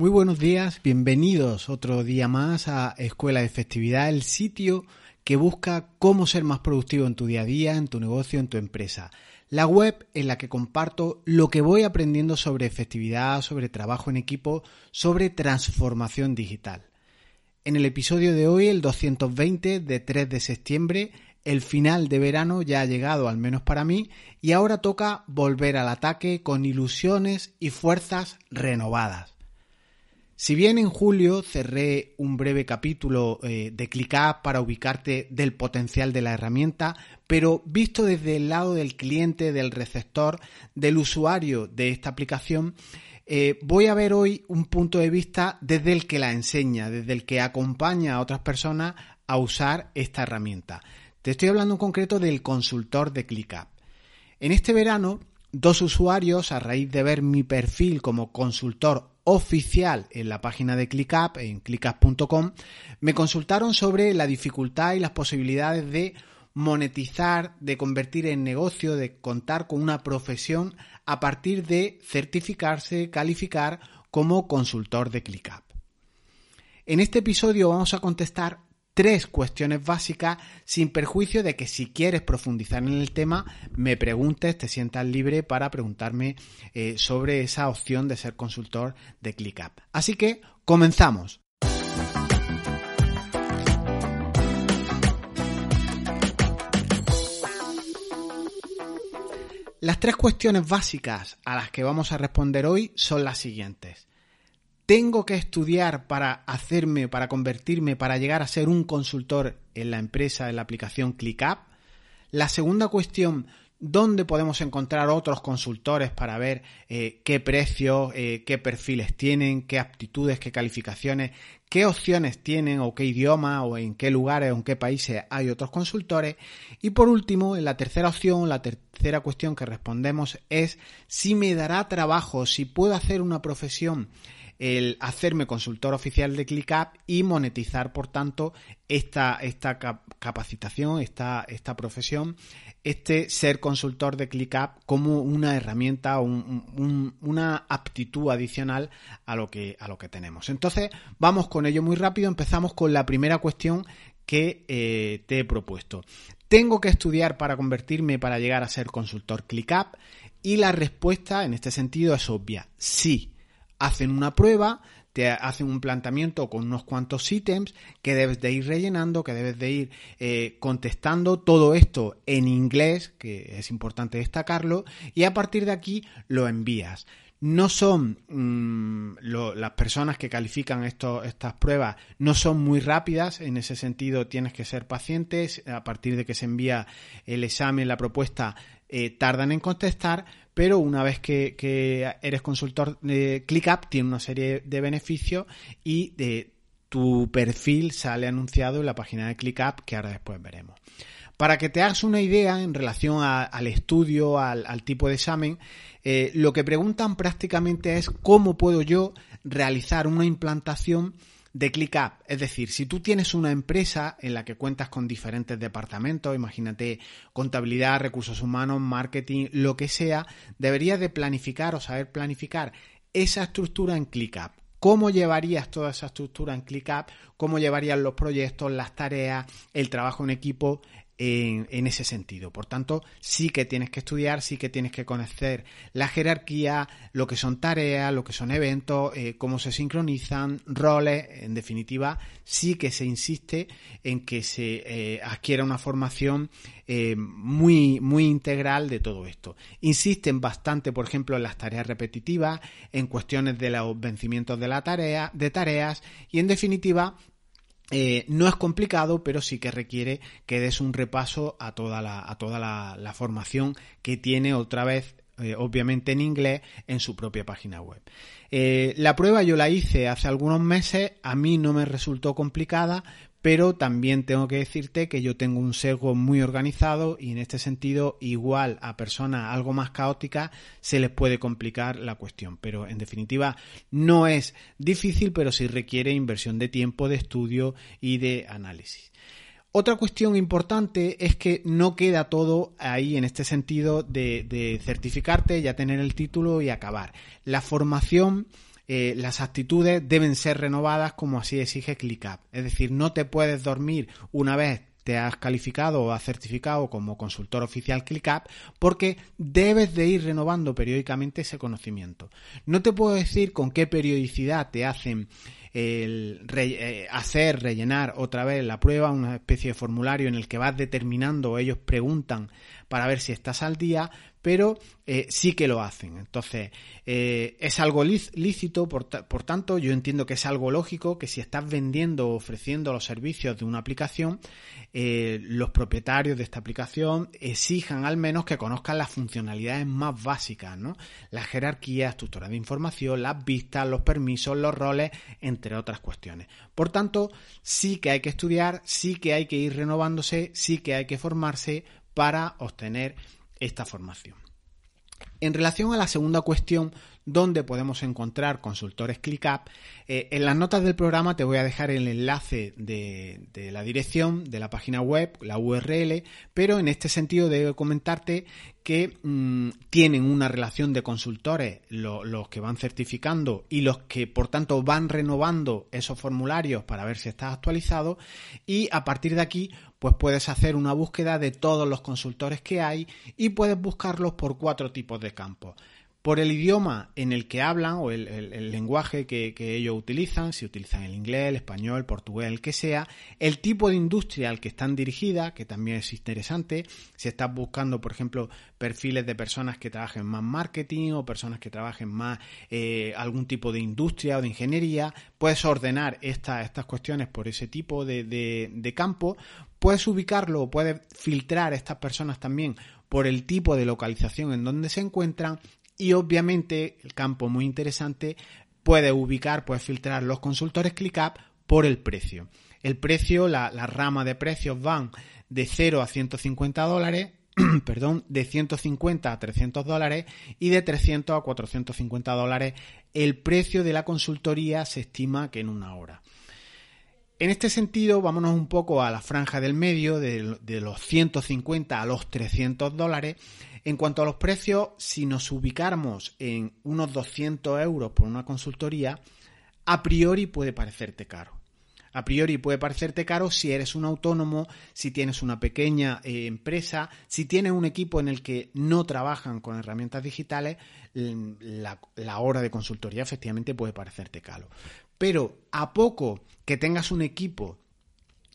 Muy buenos días, bienvenidos otro día más a Escuela de Efectividad, el sitio que busca cómo ser más productivo en tu día a día, en tu negocio, en tu empresa. La web en la que comparto lo que voy aprendiendo sobre efectividad, sobre trabajo en equipo, sobre transformación digital. En el episodio de hoy, el 220 de 3 de septiembre, el final de verano ya ha llegado, al menos para mí, y ahora toca volver al ataque con ilusiones y fuerzas renovadas. Si bien en julio cerré un breve capítulo eh, de ClickUp para ubicarte del potencial de la herramienta, pero visto desde el lado del cliente, del receptor, del usuario de esta aplicación, eh, voy a ver hoy un punto de vista desde el que la enseña, desde el que acompaña a otras personas a usar esta herramienta. Te estoy hablando en concreto del consultor de ClickUp. En este verano, dos usuarios, a raíz de ver mi perfil como consultor oficial en la página de ClickUp, en clickup.com, me consultaron sobre la dificultad y las posibilidades de monetizar, de convertir en negocio, de contar con una profesión a partir de certificarse, calificar como consultor de ClickUp. En este episodio vamos a contestar tres cuestiones básicas sin perjuicio de que si quieres profundizar en el tema me preguntes, te sientas libre para preguntarme eh, sobre esa opción de ser consultor de ClickUp. Así que comenzamos. Las tres cuestiones básicas a las que vamos a responder hoy son las siguientes tengo que estudiar para hacerme, para convertirme, para llegar a ser un consultor en la empresa, en la aplicación ClickUp. La segunda cuestión, ¿dónde podemos encontrar otros consultores para ver eh, qué precios, eh, qué perfiles tienen, qué aptitudes, qué calificaciones, qué opciones tienen o qué idioma o en qué lugares o en qué países hay otros consultores? Y por último, en la tercera opción, la tercera cuestión que respondemos es si me dará trabajo, si puedo hacer una profesión el hacerme consultor oficial de ClickUp y monetizar, por tanto, esta, esta capacitación, esta, esta profesión, este ser consultor de ClickUp como una herramienta, un, una aptitud adicional a lo, que, a lo que tenemos. Entonces, vamos con ello muy rápido. Empezamos con la primera cuestión que eh, te he propuesto. ¿Tengo que estudiar para convertirme para llegar a ser consultor ClickUp? Y la respuesta en este sentido es obvia, sí hacen una prueba, te hacen un planteamiento con unos cuantos ítems que debes de ir rellenando, que debes de ir eh, contestando todo esto en inglés, que es importante destacarlo, y a partir de aquí lo envías. No son mm, las personas que califican estas pruebas, no son muy rápidas, en ese sentido tienes que ser pacientes, a partir de que se envía el examen, la propuesta, eh, tardan en contestar, pero una vez que, eres consultor de ClickUp tiene una serie de beneficios y de tu perfil sale anunciado en la página de ClickUp que ahora después veremos. Para que te hagas una idea en relación al estudio, al, tipo de examen, eh, lo que preguntan prácticamente es cómo puedo yo realizar una implantación de ClickUp. Es decir, si tú tienes una empresa en la que cuentas con diferentes departamentos, imagínate contabilidad, recursos humanos, marketing, lo que sea, deberías de planificar o saber planificar esa estructura en ClickUp. ¿Cómo llevarías toda esa estructura en ClickUp? ¿Cómo llevarías los proyectos, las tareas, el trabajo en equipo en, ese sentido. Por tanto, sí que tienes que estudiar, sí que tienes que conocer la jerarquía, lo que son tareas, lo que son eventos, eh, cómo se sincronizan, roles, en definitiva, sí que se insiste en que se eh, adquiera una formación eh, muy, muy integral de todo esto. Insisten bastante, por ejemplo, en las tareas repetitivas, en cuestiones de los vencimientos de la tarea, de tareas, y en definitiva, eh, no es complicado, pero sí que requiere que des un repaso a toda la, a toda la, formación que tiene otra vez eh, obviamente en inglés, en su propia página web. Eh, la prueba yo la hice hace algunos meses, a mí no me resultó complicada, pero también tengo que decirte que yo tengo un sesgo muy organizado y en este sentido igual a personas algo más caóticas se les puede complicar la cuestión, pero en definitiva no es difícil, pero sí requiere inversión de tiempo, de estudio y de análisis. Otra cuestión importante es que no queda todo ahí en este sentido de, de certificarte, ya tener el título y acabar. La formación eh, las actitudes deben ser renovadas como así exige ClickUp. Es decir, no te puedes dormir una vez te has calificado o has certificado como consultor oficial ClickUp porque debes de ir renovando periódicamente ese conocimiento. No te puedo decir con qué periodicidad te hacen eh, hacer, rellenar otra vez la prueba, una especie de formulario en el que vas determinando, ellos preguntan para ver si estás al día, pero eh, sí que lo hacen. Entonces, eh, es algo lícito, por, tanto, yo entiendo que es algo lógico que si estás vendiendo o ofreciendo los servicios de una aplicación, eh, los propietarios de esta aplicación exijan al menos que conozcan las funcionalidades más básicas, ¿no? La jerarquía, estructura de información, las vistas, los permisos, los roles, entre otras cuestiones. Por tanto, sí que hay que estudiar, sí que hay que ir renovándose, sí que hay que formarse para obtener esta formación. En relación a la segunda cuestión, ¿dónde podemos encontrar consultores ClickUp? Eh, en las notas del programa te voy a dejar el enlace de, la dirección de la página web, la URL, pero en este sentido debo comentarte que mm, tienen una relación de consultores, los que van certificando y los que por tanto van renovando esos formularios para ver si está actualizado y a partir de aquí pues puedes hacer una búsqueda de todos los consultores que hay y puedes buscarlos por cuatro tipos de campos. Por el idioma en el que hablan o el, lenguaje que, ellos utilizan, si utilizan el inglés, el español, el portugués, el que sea, el tipo de industria al que están dirigidas, que también es interesante, si estás buscando, por ejemplo, perfiles de personas que trabajen más marketing o personas que trabajen más eh, algún tipo de industria o de ingeniería, puedes ordenar estas cuestiones por ese tipo de, campo, Puedes ubicarlo o puedes filtrar estas personas también por el tipo de localización en donde se encuentran y obviamente el campo muy interesante puedes ubicar, puedes filtrar los consultores ClickUp por el precio. El precio, la, rama de precios van de 0 a 150 dólares, perdón, de 150 a 300 dólares y de 300 a 450 dólares. El precio de la consultoría se estima que en una hora. En este sentido, vámonos un poco a la franja del medio, de, los 150 a los 300 dólares. En cuanto a los precios, si nos ubicáramos en unos 200 euros por una consultoría, a priori puede parecerte caro. A priori puede parecerte caro si eres un autónomo, si tienes una pequeña eh, empresa, si tienes un equipo en el que no trabajan con herramientas digitales, la, la hora de consultoría efectivamente puede parecerte caro. Pero a poco que tengas un equipo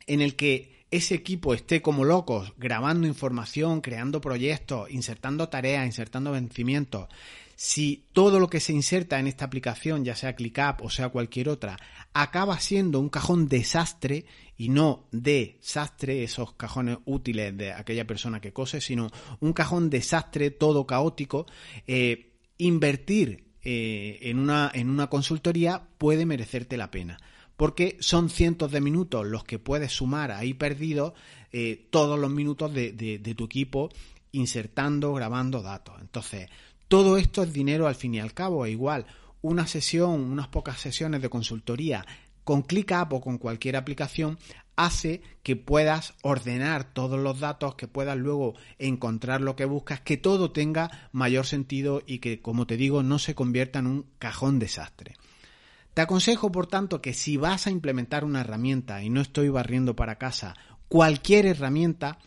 en el que ese equipo esté como locos grabando información, creando proyectos, insertando tareas, insertando vencimientos, si todo lo que se inserta en esta aplicación, ya sea ClickUp o sea cualquier otra, acaba siendo un cajón desastre y no desastre, esos cajones útiles de aquella persona que cose, sino un cajón desastre, todo caótico, eh, invertir eh, en, una, en una consultoría puede merecerte la pena. Porque son cientos de minutos los que puedes sumar ahí perdidos eh, todos los minutos de, tu equipo insertando, grabando datos. Entonces, todo esto es dinero al fin y al cabo. E igual, una sesión, unas pocas sesiones de consultoría con ClickUp o con cualquier aplicación hace que puedas ordenar todos los datos, que puedas luego encontrar lo que buscas, que todo tenga mayor sentido y que, como te digo, no se convierta en un cajón desastre. Te aconsejo, por tanto, que si vas a implementar una herramienta, y no estoy barriendo para casa, cualquier herramienta,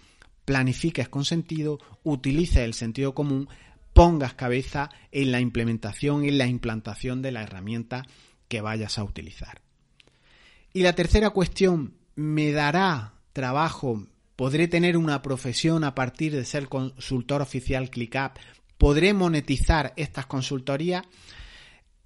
planifiques con sentido, utilices el sentido común, pongas cabeza en la implementación y en la implantación de la herramienta que vayas a utilizar. Y la tercera cuestión me dará trabajo, podré tener una profesión a partir de ser consultor oficial ClickUp, podré monetizar estas consultorías.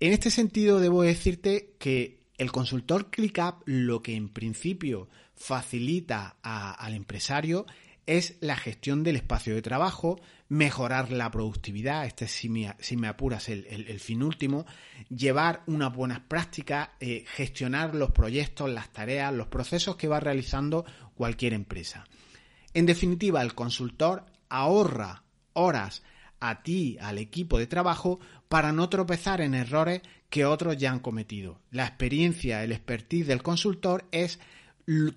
En este sentido, debo decirte que el consultor ClickUp lo que en principio facilita al empresario es la gestión del espacio de trabajo, mejorar la productividad, este si me, si me apuras el, fin último, llevar unas buenas prácticas, eh, gestionar los proyectos, las tareas, los procesos que va realizando cualquier empresa. En definitiva, el consultor ahorra horas a ti, al equipo de trabajo, para no tropezar en errores que otros ya han cometido. La experiencia, el expertise del consultor es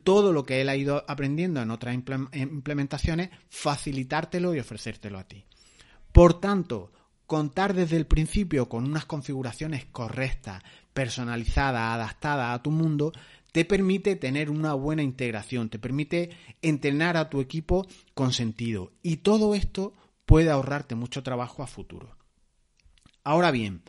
todo lo que él ha ido aprendiendo en otras implementaciones, facilitártelo y ofrecértelo a ti. Por tanto, contar desde el principio con unas configuraciones correctas, personalizadas, adaptadas a tu mundo, te permite tener una buena integración, te permite entrenar a tu equipo con sentido. Y todo esto puede ahorrarte mucho trabajo a futuro. Ahora bien,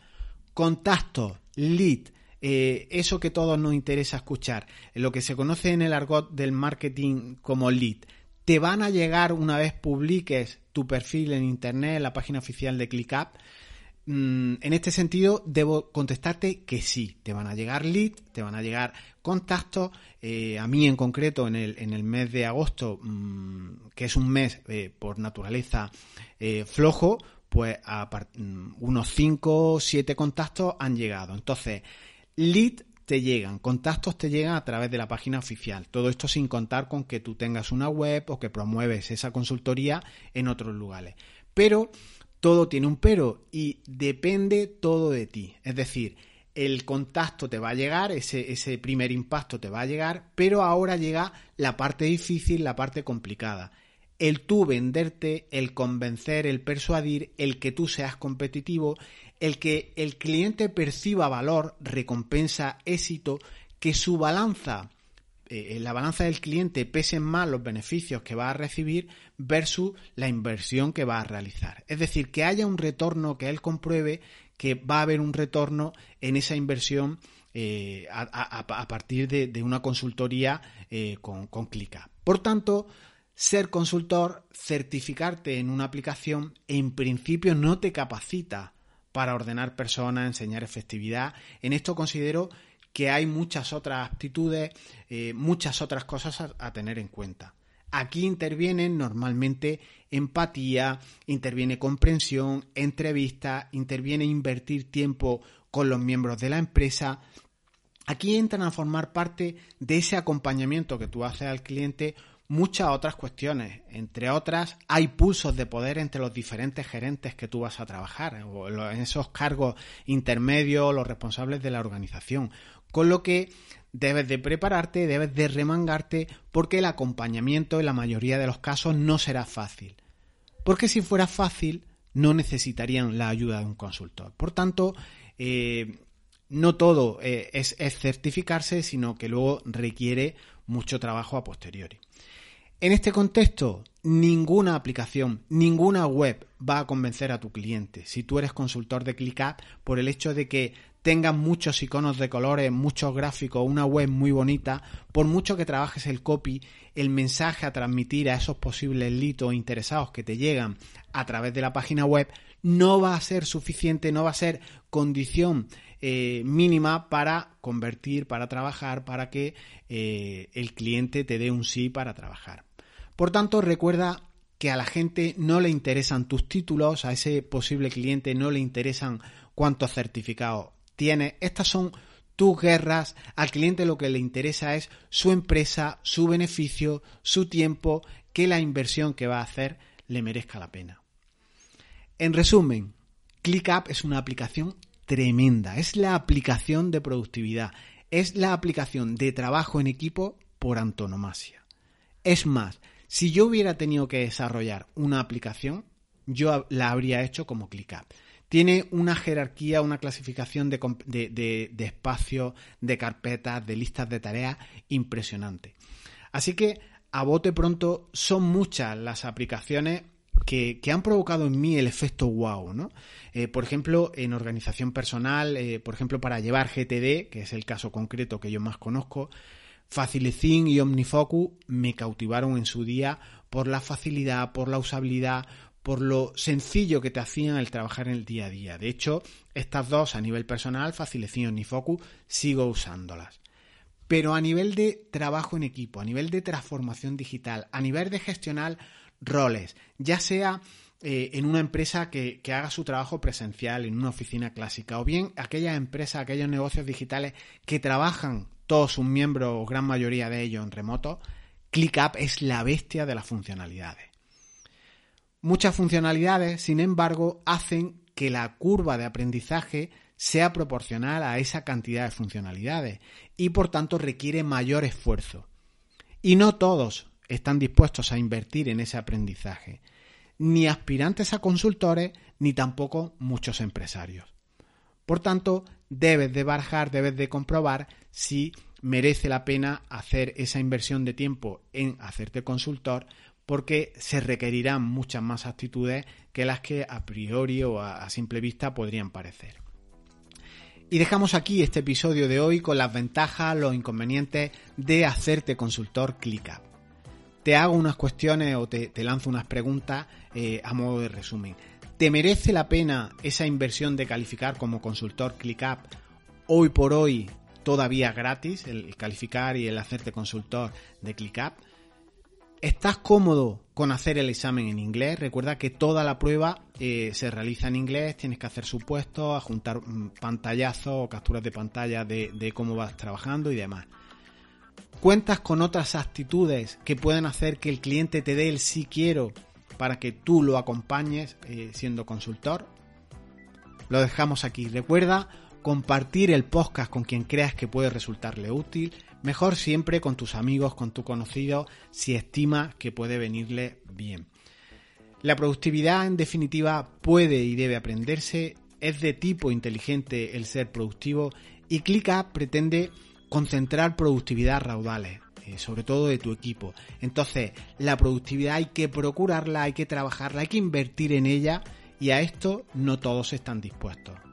contacto, lead, eh, eso que todos nos interesa escuchar, lo que se conoce en el argot del marketing como lead, te van a llegar una vez publiques tu perfil en internet, en la página oficial de ClickUp. Mm, en este sentido, debo contestarte que sí, te van a llegar leads, te van a llegar contactos. Eh, a mí en concreto, en el, en el mes de agosto, mm, que es un mes eh, por naturaleza eh, flojo, pues mm, unos 5 o 7 contactos han llegado. Entonces, lead te llegan, contactos te llegan a través de la página oficial. Todo esto sin contar con que tú tengas una web o que promueves esa consultoría en otros lugares. Pero todo tiene un pero y depende todo de ti. Es decir, el contacto te va a llegar, ese, ese primer impacto te va a llegar, pero ahora llega la parte difícil, la parte complicada el tú venderte, el convencer, el persuadir, el que tú seas competitivo, el que el cliente perciba valor, recompensa, éxito, que su balanza, en la balanza del cliente pesen más los beneficios que va a recibir versus la inversión que va a realizar. Es decir, que haya un retorno, que él compruebe que va a haber un retorno en esa inversión eh, a, partir de, una consultoría eh, con, con Por tanto, ser consultor, certificarte en una aplicación, en principio no te capacita para ordenar personas, enseñar efectividad. En esto considero que hay muchas otras aptitudes, eh, muchas otras cosas a, tener en cuenta. Aquí intervienen normalmente empatía, interviene comprensión, entrevista, interviene invertir tiempo con los miembros de la empresa. Aquí entran a formar parte de ese acompañamiento que tú haces al cliente muchas otras cuestiones. Entre otras, hay pulsos de poder entre los diferentes gerentes que tú vas a trabajar, en esos cargos intermedios, los responsables de la organización. Con lo que debes de prepararte, debes de remangarte, porque el acompañamiento en la mayoría de los casos no será fácil. Porque si fuera fácil, no necesitarían la ayuda de un consultor. Por tanto, eh, no todo eh, es certificarse, sino que luego requiere mucho trabajo a posteriori. En este contexto, ninguna aplicación, ninguna web va a convencer a tu cliente si tú eres consultor de ClickUp por el hecho de que tengas muchos iconos de colores, muchos gráficos, una web muy bonita, por mucho que trabajes el copy, el mensaje a transmitir a esos posibles o interesados que te llegan a través de la página web, no va a ser suficiente, no va a ser condición eh, mínima para convertir, para trabajar, para que eh, el cliente te dé un sí para trabajar. Por tanto, recuerda que a la gente no le interesan tus títulos, a ese posible cliente no le interesan cuántos certificados tiene. Estas son tus guerras. Al cliente lo que le interesa es su empresa, su beneficio, su tiempo, que la inversión que va a hacer le merezca la pena. En resumen, ClickUp es una aplicación tremenda. Es la aplicación de productividad. Es la aplicación de trabajo en equipo por antonomasia. Es más, si yo hubiera tenido que desarrollar una aplicación, yo la habría hecho como ClickUp. Tiene una jerarquía, una clasificación de, de, de espacios, de carpetas, de listas de tareas impresionante. Así que a bote pronto son muchas las aplicaciones que, han provocado en mí el efecto wow, ¿no? Eh, por ejemplo, en organización personal, eh, por ejemplo, para llevar GTD, que es el caso concreto que yo más conozco, Facilecin y OmniFocus me cautivaron en su día por la facilidad, por la usabilidad, por lo sencillo que te hacían el trabajar en el día a día. De hecho, estas dos a nivel personal, Facilecin y OmniFocus, sigo usándolas. Pero a nivel de trabajo en equipo, a nivel de transformación digital, a nivel de gestionar roles, ya sea eh, en una empresa que, que, haga su trabajo presencial en una oficina clásica, o bien aquellas empresas, aquellos negocios digitales que trabajan todos sus miembros, o gran mayoría de ellos en remoto, ClickUp es la bestia de las funcionalidades. Muchas funcionalidades, sin embargo, hacen que la curva de aprendizaje sea proporcional a esa cantidad de funcionalidades y por tanto requiere mayor esfuerzo. Y no todos están dispuestos a invertir en ese aprendizaje. ni aspirantes a consultores, ni tampoco muchos empresarios. Por tanto, debes de barajar, debes de comprobar si merece la pena hacer esa inversión de tiempo en hacerte consultor porque se requerirán muchas más actitudes que las que a priori o a, simple vista podrían parecer. Y dejamos aquí este episodio de hoy con las ventajas, los inconvenientes de hacerte consultor ClickUp. Te hago unas cuestiones o te, lanzo unas preguntas eh, a modo de resumen. ¿Te merece la pena esa inversión de calificar como consultor ClickUp hoy por hoy todavía gratis, el calificar y el hacerte consultor de ClickUp? ¿Estás cómodo con hacer el examen en inglés? Recuerda que toda la prueba eh, se realiza en inglés, tienes que hacer supuestos, ajuntar mm, pantallazos o capturas de pantalla de, cómo vas trabajando y demás. ¿Cuentas con otras actitudes que pueden hacer que el cliente te dé el sí quiero para que tú lo acompañes eh, siendo consultor? Lo dejamos aquí. Recuerda compartir el podcast con quien creas que puede resultarle útil Mejor siempre con tus amigos, con tu conocido, si estima que puede venirle bien. La productividad, en definitiva, puede y debe aprenderse, es de tipo inteligente el ser productivo y Clica pretende concentrar productividad raudales, eh, sobre todo de tu equipo. Entonces, la productividad hay que procurarla, hay que trabajarla, hay que invertir en ella y a esto no todos están dispuestos.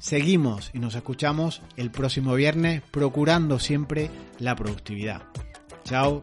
Seguimos y nos escuchamos el próximo viernes procurando siempre la productividad. Chao.